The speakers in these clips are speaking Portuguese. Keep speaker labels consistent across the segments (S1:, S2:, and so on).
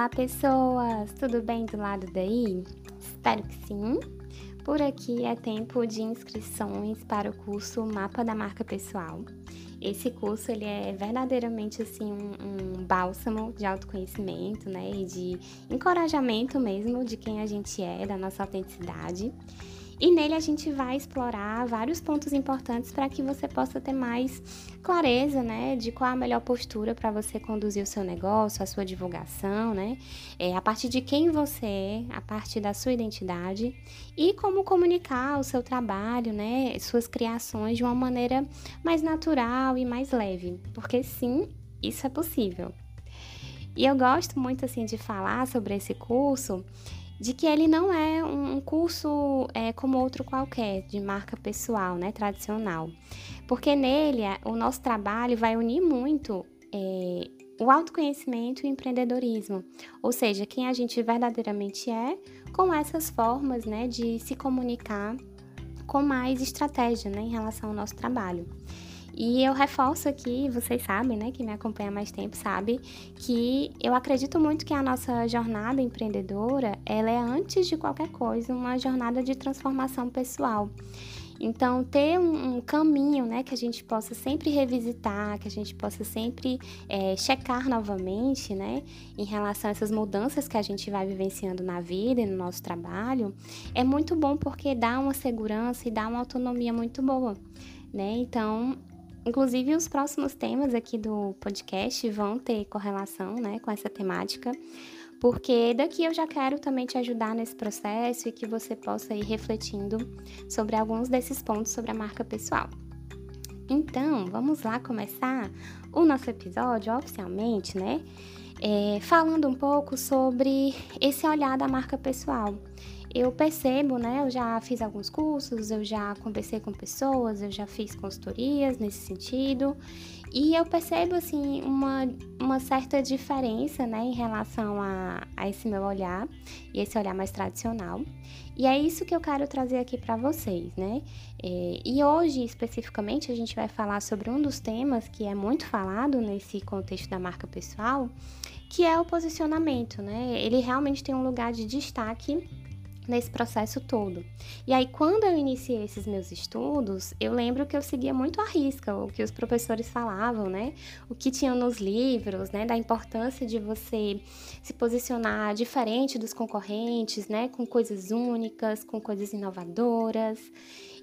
S1: Olá, pessoas! Tudo bem do lado daí? Espero que sim. Por aqui é tempo de inscrições para o curso Mapa da Marca Pessoal. Esse curso ele é verdadeiramente assim um, um bálsamo de autoconhecimento, né, e de encorajamento mesmo de quem a gente é, da nossa autenticidade. E nele a gente vai explorar vários pontos importantes para que você possa ter mais clareza, né, de qual a melhor postura para você conduzir o seu negócio, a sua divulgação, né, é, a partir de quem você é, a partir da sua identidade e como comunicar o seu trabalho, né, suas criações de uma maneira mais natural e mais leve, porque sim, isso é possível. E eu gosto muito assim de falar sobre esse curso de que ele não é um curso é, como outro qualquer, de marca pessoal, né, tradicional. Porque nele o nosso trabalho vai unir muito é, o autoconhecimento e o empreendedorismo, ou seja, quem a gente verdadeiramente é, com essas formas né, de se comunicar com mais estratégia né, em relação ao nosso trabalho. E eu reforço aqui, vocês sabem, né, que me acompanha há mais tempo, sabe, que eu acredito muito que a nossa jornada empreendedora, ela é antes de qualquer coisa uma jornada de transformação pessoal. Então, ter um, um, caminho né, que a gente possa sempre revisitar, que a gente possa sempre é, checar novamente né, em relação a essas mudanças que a gente vai vivenciando na vida e no nosso trabalho, é muito bom porque dá uma segurança e dá uma autonomia muito boa. Né? Então, Inclusive, os próximos temas aqui do podcast vão ter correlação né, com essa temática, porque daqui eu já quero também te ajudar nesse processo e que você possa ir refletindo sobre alguns desses pontos sobre a marca pessoal. Então, vamos lá começar o nosso episódio oficialmente, né? É, falando um pouco sobre esse olhar da marca pessoal eu percebo, né? Eu já fiz alguns cursos, eu já conversei com pessoas, eu já fiz consultorias nesse sentido. E eu percebo, assim, uma, uma certa diferença, né, em relação a, a esse meu olhar e esse olhar mais tradicional. E é isso que eu quero trazer aqui para vocês, né? É, e hoje, especificamente, a gente vai falar sobre um dos temas que é muito falado nesse contexto da marca pessoal, que é o posicionamento, né? Ele realmente tem um lugar de destaque nesse processo todo. E aí, quando eu iniciei esses meus estudos, eu lembro que eu seguia muito à risca o que os professores falavam, né? O que tinham nos livros, né? Da importância de você se posicionar diferente dos concorrentes, né? Com coisas únicas, com coisas inovadoras.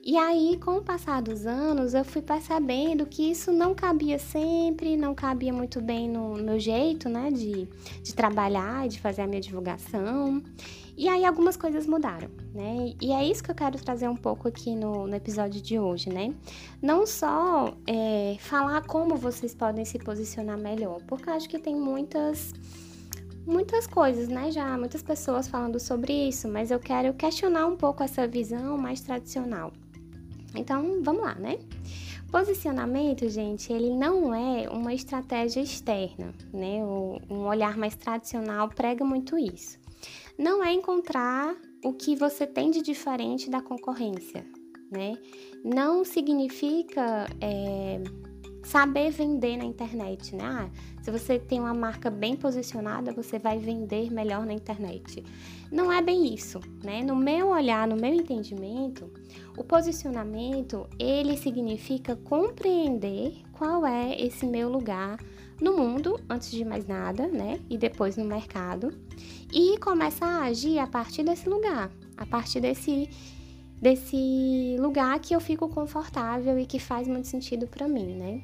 S1: E aí, com o passar dos anos, eu fui percebendo que isso não cabia sempre, não cabia muito bem no meu jeito, né, de, de trabalhar de fazer a minha divulgação. E aí algumas coisas mudaram, né? E é isso que eu quero trazer um pouco aqui no, no episódio de hoje, né? Não só é, falar como vocês podem se posicionar melhor, porque acho que tem muitas muitas coisas, né? Já muitas pessoas falando sobre isso, mas eu quero questionar um pouco essa visão mais tradicional. Então, vamos lá, né? Posicionamento, gente, ele não é uma estratégia externa, né? Um olhar mais tradicional prega muito isso não é encontrar o que você tem de diferente da concorrência, né? Não significa é, saber vender na internet, né? Ah, se você tem uma marca bem posicionada, você vai vender melhor na internet. Não é bem isso, né? No meu olhar, no meu entendimento, o posicionamento, ele significa compreender qual é esse meu lugar no mundo, antes de mais nada, né? E depois no mercado. E começa a agir a partir desse lugar, a partir desse desse lugar que eu fico confortável e que faz muito sentido para mim, né?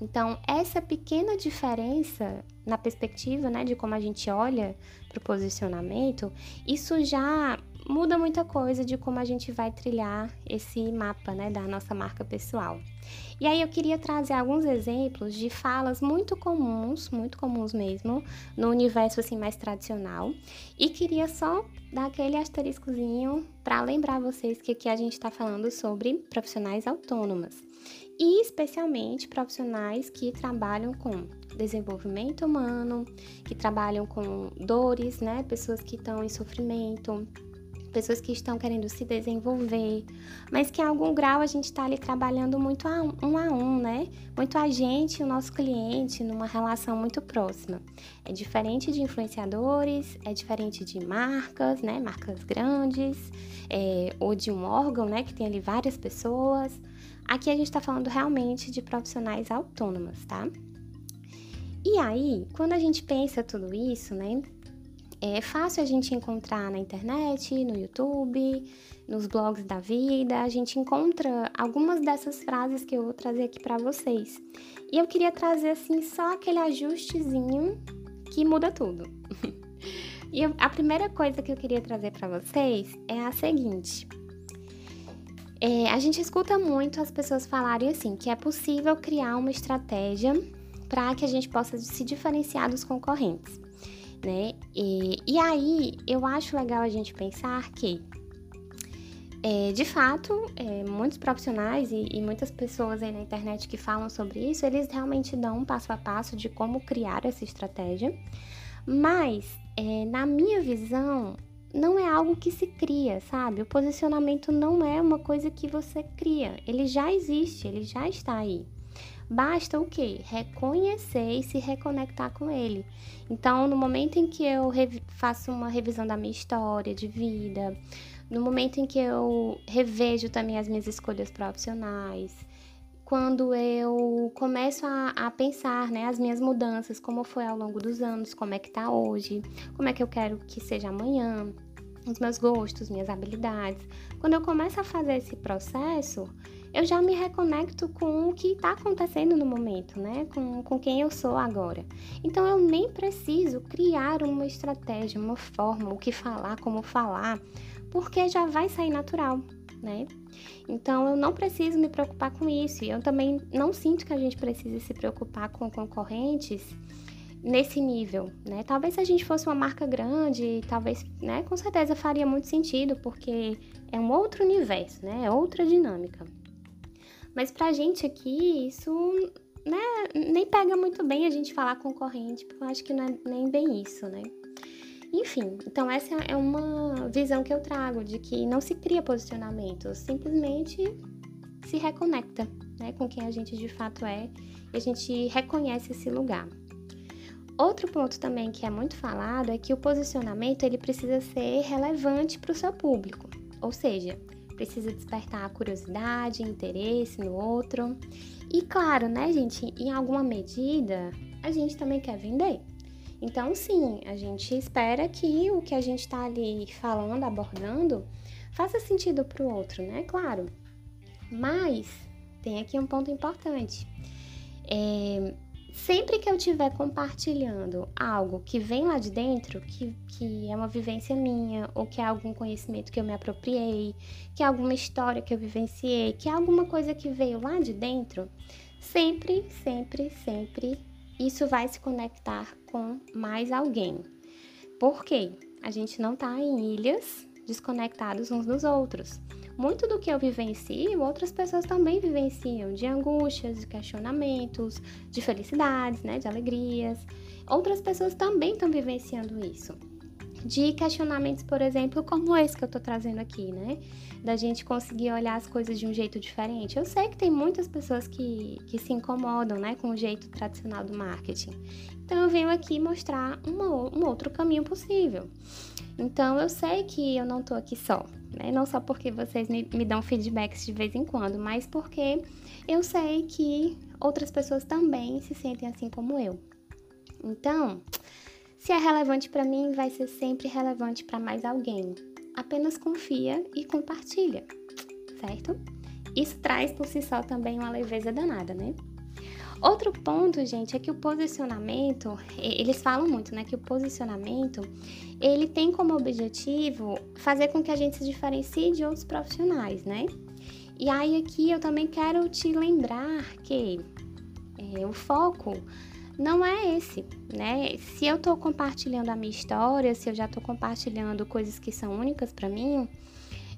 S1: Então, essa pequena diferença na perspectiva, né, de como a gente olha para o posicionamento, isso já muda muita coisa de como a gente vai trilhar esse mapa, né, da nossa marca pessoal. E aí eu queria trazer alguns exemplos de falas muito comuns, muito comuns mesmo, no universo assim mais tradicional, e queria só dar aquele asteriscozinho para lembrar vocês que aqui a gente está falando sobre profissionais autônomas e especialmente profissionais que trabalham com desenvolvimento humano, que trabalham com dores, né, pessoas que estão em sofrimento, pessoas que estão querendo se desenvolver, mas que em algum grau a gente está ali trabalhando muito a um, um a um, né? Muito a gente e o nosso cliente numa relação muito próxima. É diferente de influenciadores, é diferente de marcas, né? Marcas grandes, é, ou de um órgão, né? Que tem ali várias pessoas. Aqui a gente está falando realmente de profissionais autônomas, tá? E aí, quando a gente pensa tudo isso, né? É fácil a gente encontrar na internet, no YouTube, nos blogs da vida, a gente encontra algumas dessas frases que eu vou trazer aqui para vocês. E eu queria trazer assim só aquele ajustezinho que muda tudo. e a primeira coisa que eu queria trazer para vocês é a seguinte: é, a gente escuta muito as pessoas falarem assim que é possível criar uma estratégia para que a gente possa se diferenciar dos concorrentes né? E, e aí eu acho legal a gente pensar que, é, de fato, é, muitos profissionais e, e, muitas pessoas aí na internet que falam sobre isso, eles realmente dão um passo a passo de como criar essa estratégia, mas é, na minha visão, não é algo que se cria, sabe? O posicionamento não é uma coisa que você cria, ele já existe, ele já está aí. Basta o quê? Reconhecer e se reconectar com ele. Então, no momento em que eu faço uma revisão da minha história de vida, no momento em que eu revejo também as minhas escolhas profissionais, quando eu começo a, a, pensar né, as minhas mudanças, como foi ao longo dos anos, como é que tá hoje, como é que eu quero que seja amanhã, os meus gostos, minhas habilidades. Quando eu começo a fazer esse processo, eu já me reconecto com o que está acontecendo no momento, né? Com, com quem eu sou agora. Então eu nem preciso criar uma estratégia, uma forma, o que falar, como falar, porque já vai sair natural, né? Então eu não preciso me preocupar com isso. E eu também não sinto que a gente precise se preocupar com concorrentes nesse nível, né? Talvez se a gente fosse uma marca grande, talvez, né, com certeza faria muito sentido, porque é um outro universo, né? É outra dinâmica. Mas pra gente aqui, isso né, nem pega muito bem a gente falar concorrente, porque eu acho que não é nem bem isso, né? Enfim, então essa é uma visão que eu trago de que não se cria posicionamento, simplesmente se reconecta né, com quem a gente de fato é e a gente reconhece esse lugar. Outro ponto também que é muito falado é que o posicionamento ele precisa ser relevante para o seu público, ou seja, precisa despertar curiosidade, interesse no outro. E claro, né, gente, em alguma medida, a gente também quer vender. Então, sim, a gente espera que o que a gente está ali falando, abordando, faça sentido para o outro, né? Claro. Mas tem aqui um ponto importante. É, sempre que eu estiver compartilhando algo que vem lá de dentro, que, que é uma vivência minha, ou que é algum conhecimento que eu me apropriei, que é alguma história que eu vivenciei, que é alguma coisa que veio lá de dentro, sempre, sempre, sempre isso vai se conectar com mais alguém. Por quê? A gente não está em ilhas desconectados uns dos outros muito do que eu vivencio, outras pessoas também vivenciam, de angústias, de questionamentos, de felicidades, né, de alegrias. Outras pessoas também estão vivenciando isso. De questionamentos, por exemplo, como esse que eu tô trazendo aqui, né? Da gente conseguir olhar as coisas de um jeito diferente. Eu sei que tem muitas pessoas que, que se incomodam, né, com o jeito tradicional do marketing. Então, eu venho aqui mostrar uma, um outro caminho possível. Então, eu sei que eu não tô aqui só, né? Não só porque vocês me, me dão feedbacks de vez em quando, mas porque eu sei que outras pessoas também se sentem assim como eu. Então, se é relevante para mim, vai ser sempre relevante para mais alguém. Apenas confia e compartilha, certo? Isso traz por si só também uma leveza danada, né? Outro ponto, gente, é que o posicionamento, eles falam muito, né, que o posicionamento, ele tem como objetivo fazer com que a gente se diferencie de outros profissionais, né? E aí aqui eu também quero te lembrar que é, o foco não é esse, né? Se eu tô compartilhando a minha história, se eu já tô compartilhando coisas que são únicas para mim,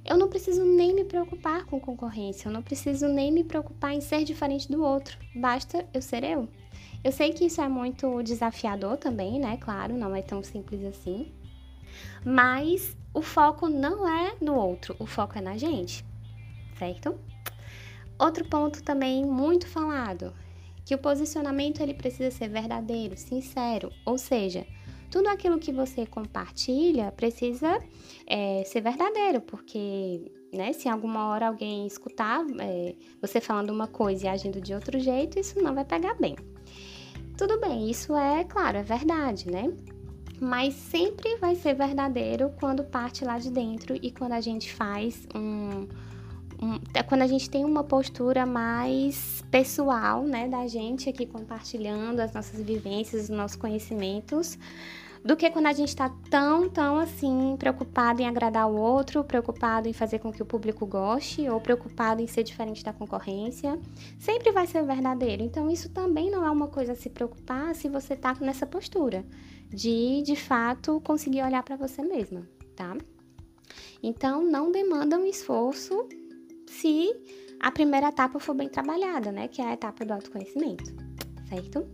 S1: eu não preciso nem me preocupar com concorrência, eu não preciso nem me preocupar em ser diferente do outro, basta eu ser eu. Eu sei que isso é muito desafiador também, né? Claro, não é tão simples assim. Mas o foco não é no outro, o foco é na gente, certo? Outro ponto também muito falado, que o posicionamento ele precisa ser verdadeiro, sincero, ou seja, tudo aquilo que você compartilha precisa é, ser verdadeiro, porque né, se alguma hora alguém escutar é, você falando uma coisa e agindo de outro jeito, isso não vai pegar bem. Tudo bem, isso é, claro, é verdade, né? Mas sempre vai ser verdadeiro quando parte lá de dentro e quando a gente faz um, um, é quando a gente tem uma postura mais pessoal, né, da gente aqui compartilhando as nossas vivências, os nossos conhecimentos, do que quando a gente está tão, tão assim, preocupado em agradar o outro, preocupado em fazer com que o público goste ou preocupado em ser diferente da concorrência. Sempre vai ser verdadeiro. Então, isso também não é uma coisa a se preocupar se você está nessa postura de, de fato, conseguir olhar para você mesma, tá? Então, não demanda um esforço se a primeira etapa for bem trabalhada, né? Que é a etapa do autoconhecimento, certo?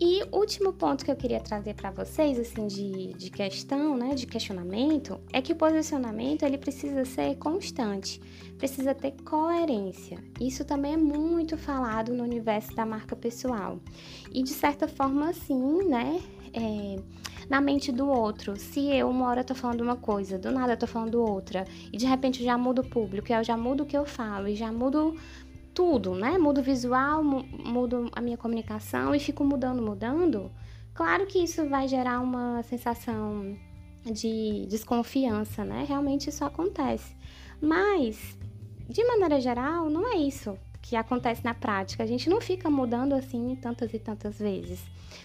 S1: E último ponto que eu queria trazer para vocês, assim, de, de questão, né, de questionamento, é que o posicionamento ele precisa ser constante, precisa ter coerência. Isso também é muito falado no universo da marca pessoal. E de certa forma, assim, né, é, na mente do outro. Se eu uma hora tô falando uma coisa, do nada tô falando outra, e de repente eu já mudo o público, eu já mudo o que eu falo, e já mudo tudo, né? Mudo o visual, mudo a minha comunicação e fico mudando, mudando. Claro que isso vai gerar uma sensação de desconfiança, né? Realmente isso acontece. Mas, de maneira geral, não é isso que acontece na prática. A gente não fica mudando assim tantas e tantas vezes.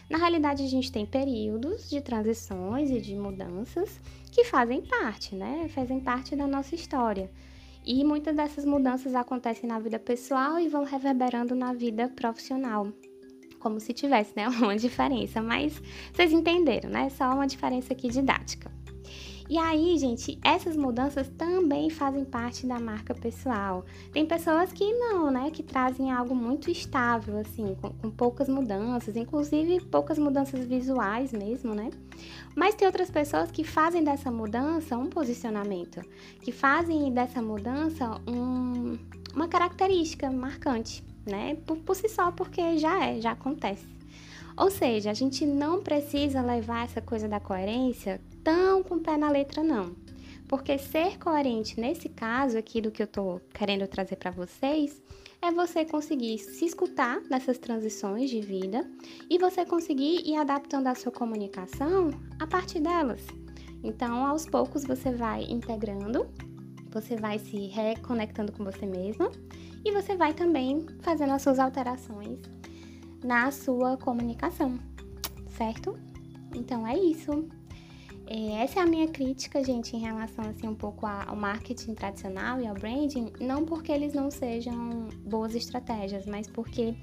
S1: Na realidade, a gente tem períodos de transições e de mudanças que fazem parte, né? Fazem parte da nossa história. E muitas dessas mudanças acontecem na vida pessoal e vão reverberando na vida profissional. Como se tivesse, né, uma diferença, mas vocês entenderam, né? Só uma diferença aqui didática. E aí, gente, essas mudanças também fazem parte da marca pessoal. Tem pessoas que não, né? Que trazem algo muito estável, assim, com, com poucas mudanças, inclusive poucas mudanças visuais mesmo, né? Mas tem outras pessoas que fazem dessa mudança um posicionamento, que fazem dessa mudança um, uma característica marcante, né? Por, por si só, porque já é, já acontece. Ou seja, a gente não precisa levar essa coisa da coerência tão com o pé na letra, não. Porque ser coerente nesse caso aqui do que eu tô querendo trazer para vocês é você conseguir se escutar nessas transições de vida e você conseguir ir adaptando a sua comunicação a partir delas. Então, aos poucos você vai integrando, você vai se reconectando com você mesma e você vai também fazendo as suas alterações na sua comunicação, certo? Então é isso. É, essa é a minha crítica, gente, em relação assim um pouco ao marketing tradicional e ao branding, não porque eles não sejam boas estratégias, mas porque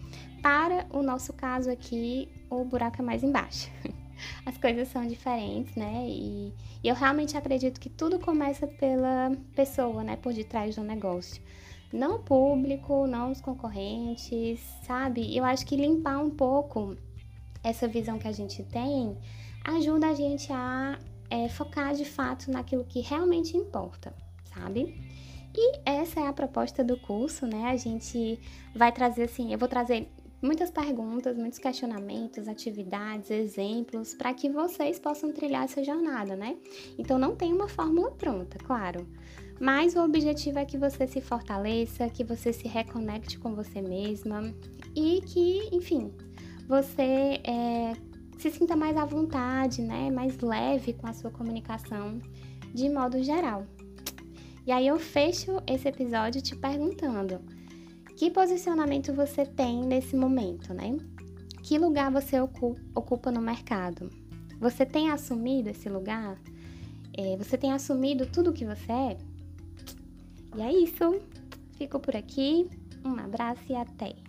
S1: para o nosso caso aqui o buraco é mais embaixo. As coisas são diferentes, né? E, e eu realmente acredito que tudo começa pela pessoa, né, por detrás do negócio. Não público, não os concorrentes, sabe? Eu acho que limpar um pouco essa visão que a gente tem ajuda a gente a é, focar de fato naquilo que realmente importa, sabe? E essa é a proposta do curso, né? A gente vai trazer assim, eu vou trazer muitas perguntas, muitos questionamentos, atividades, exemplos para que vocês possam trilhar essa jornada, né? Então não tem uma fórmula pronta, claro. Mas o objetivo é que você se fortaleça, que você se reconecte com você mesma e que, enfim, você é, se sinta mais à vontade, né? Mais leve com a sua comunicação de modo geral. E aí eu fecho esse episódio te perguntando: que posicionamento você tem nesse momento, né? Que lugar você ocupa no mercado? Você tem assumido esse lugar? É, você tem assumido tudo o que você é? E é isso. Fico por aqui. Um abraço e até!